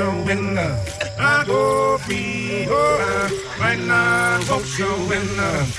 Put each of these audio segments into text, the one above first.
I go free, oh, right now I want you in love.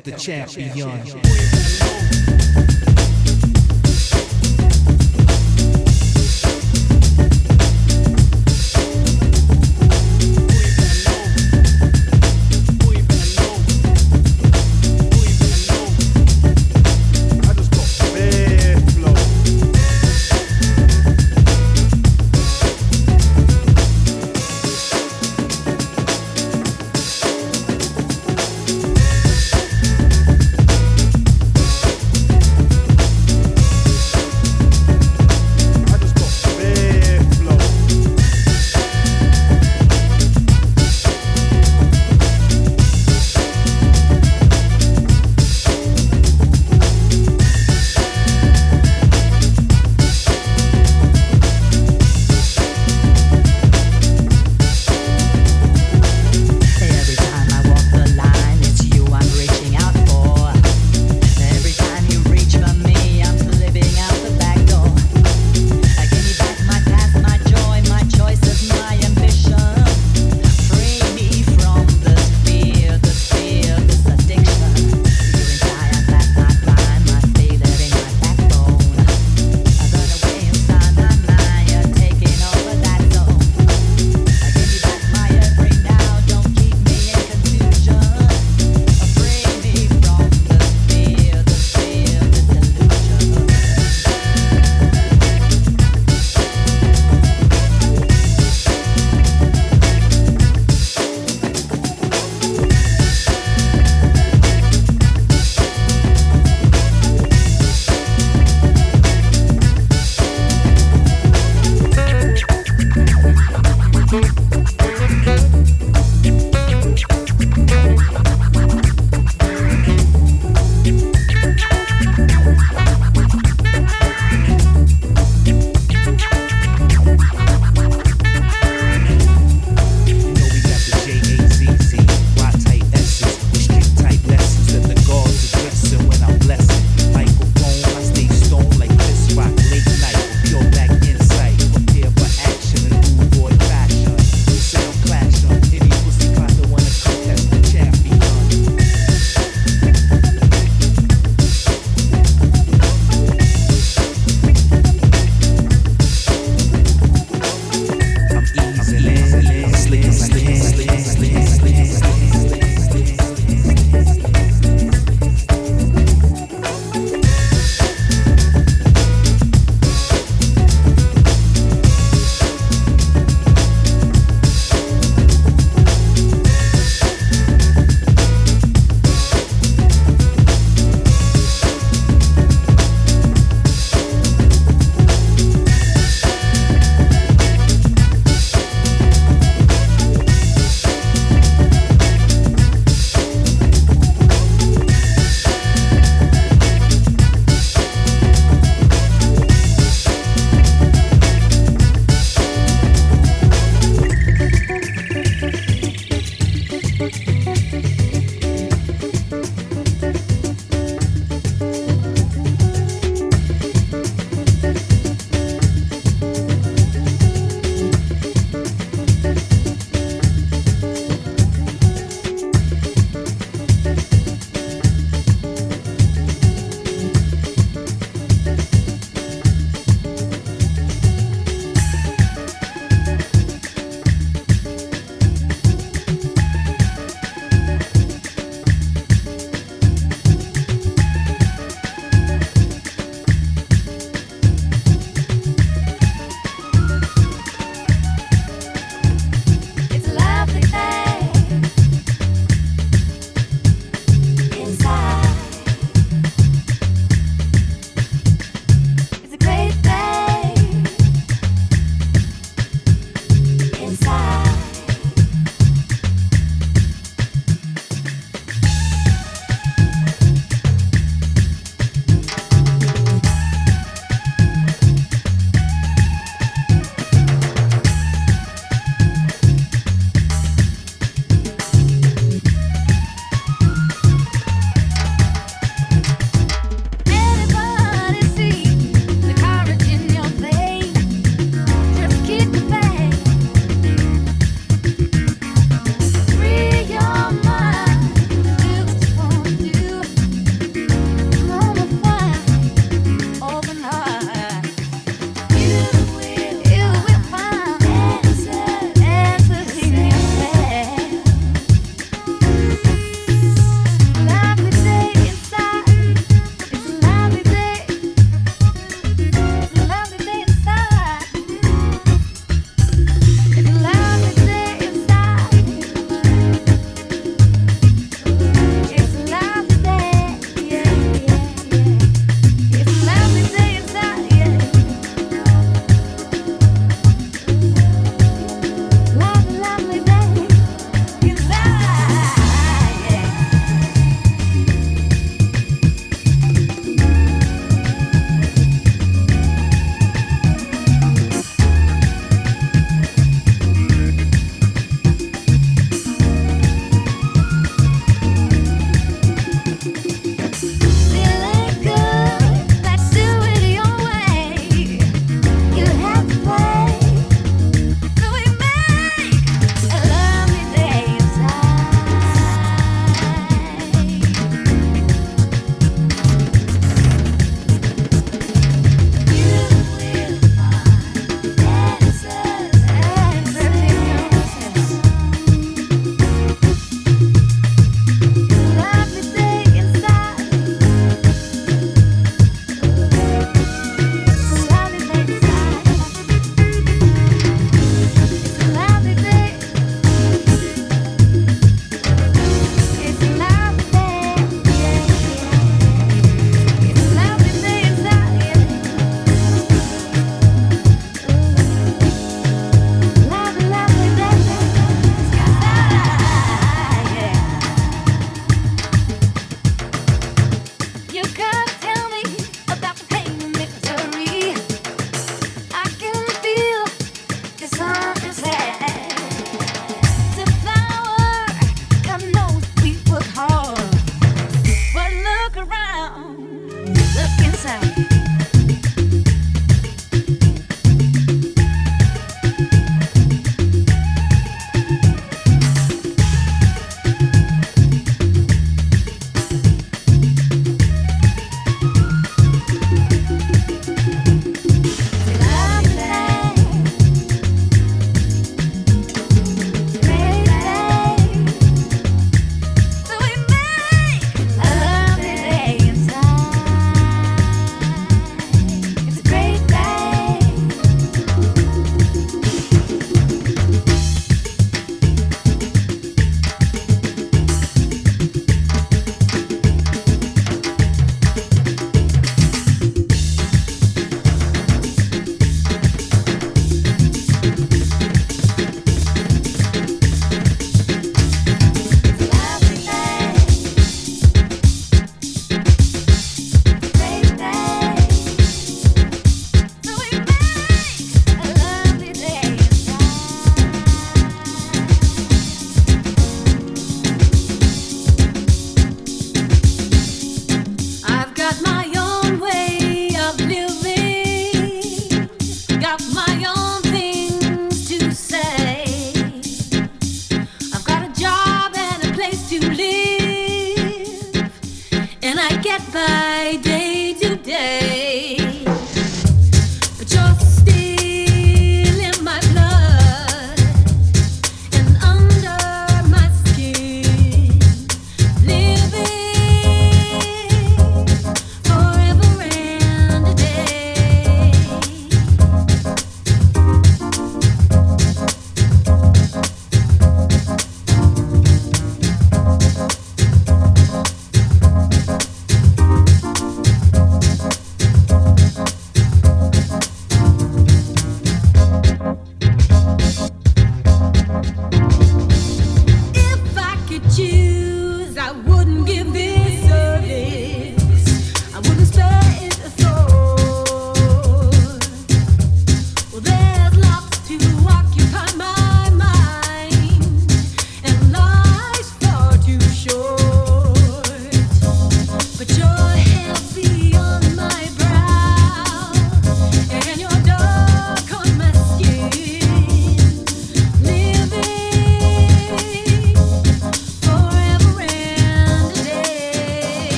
The champion.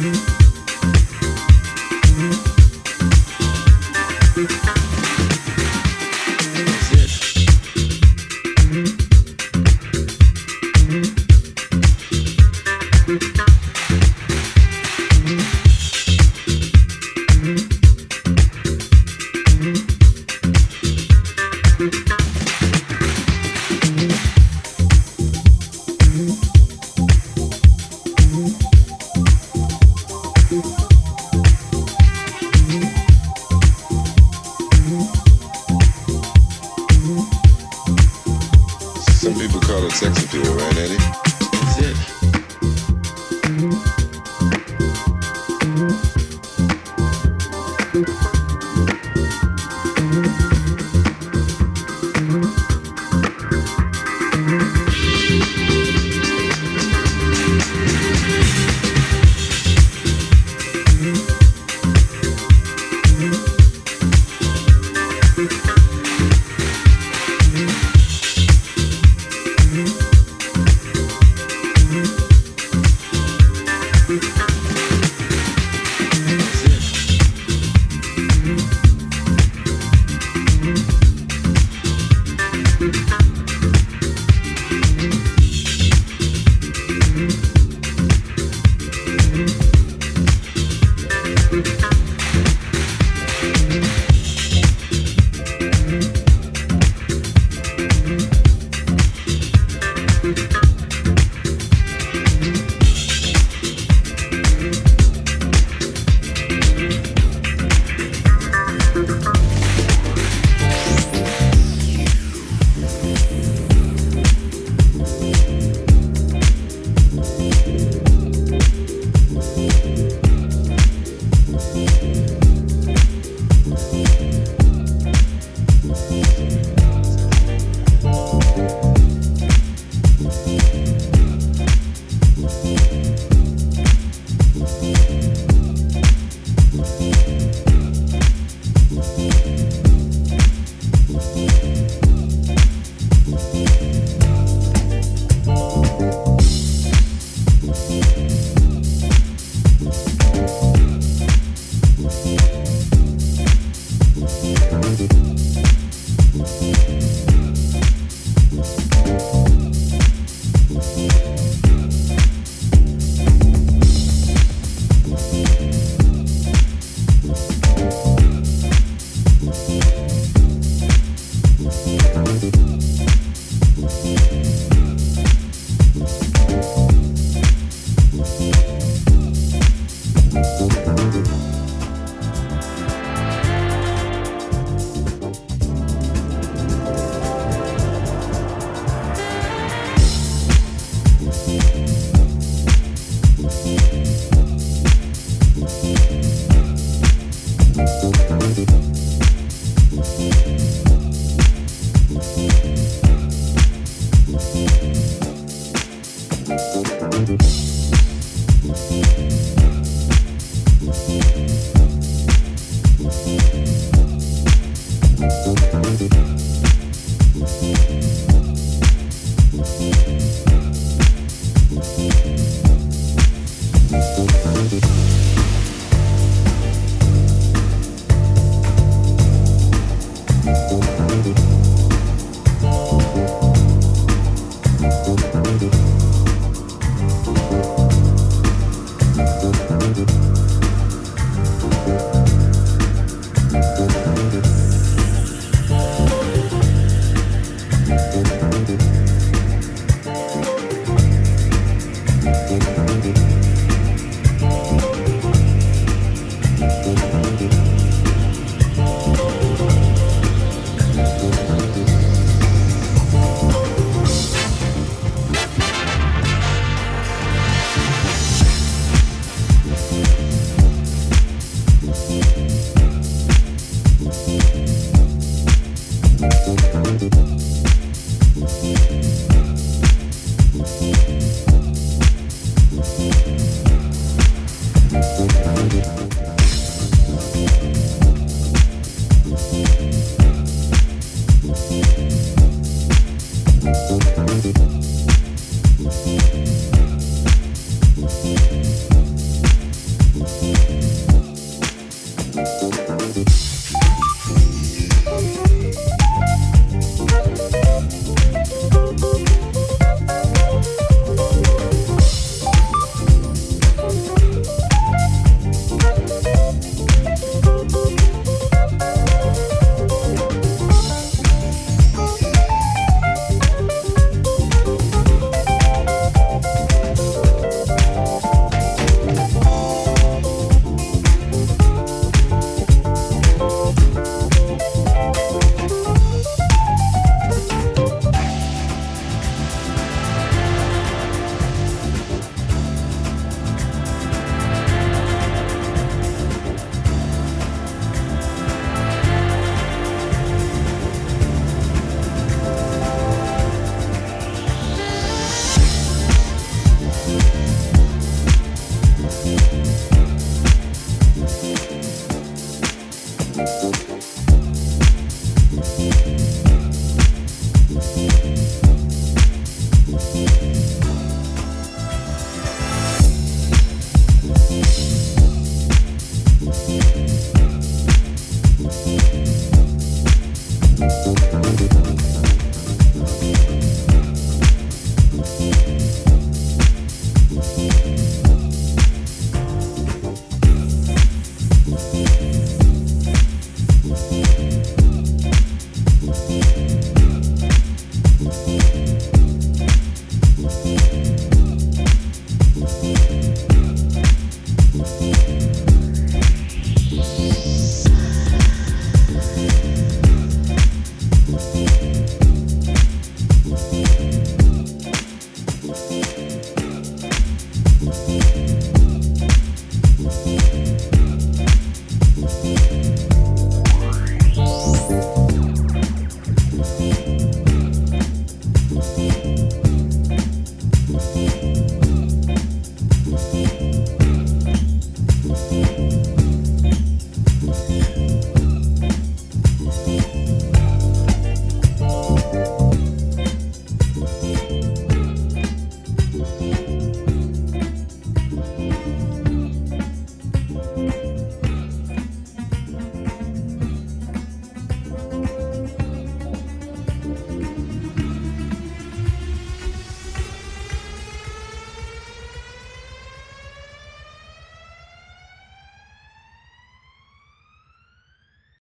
Some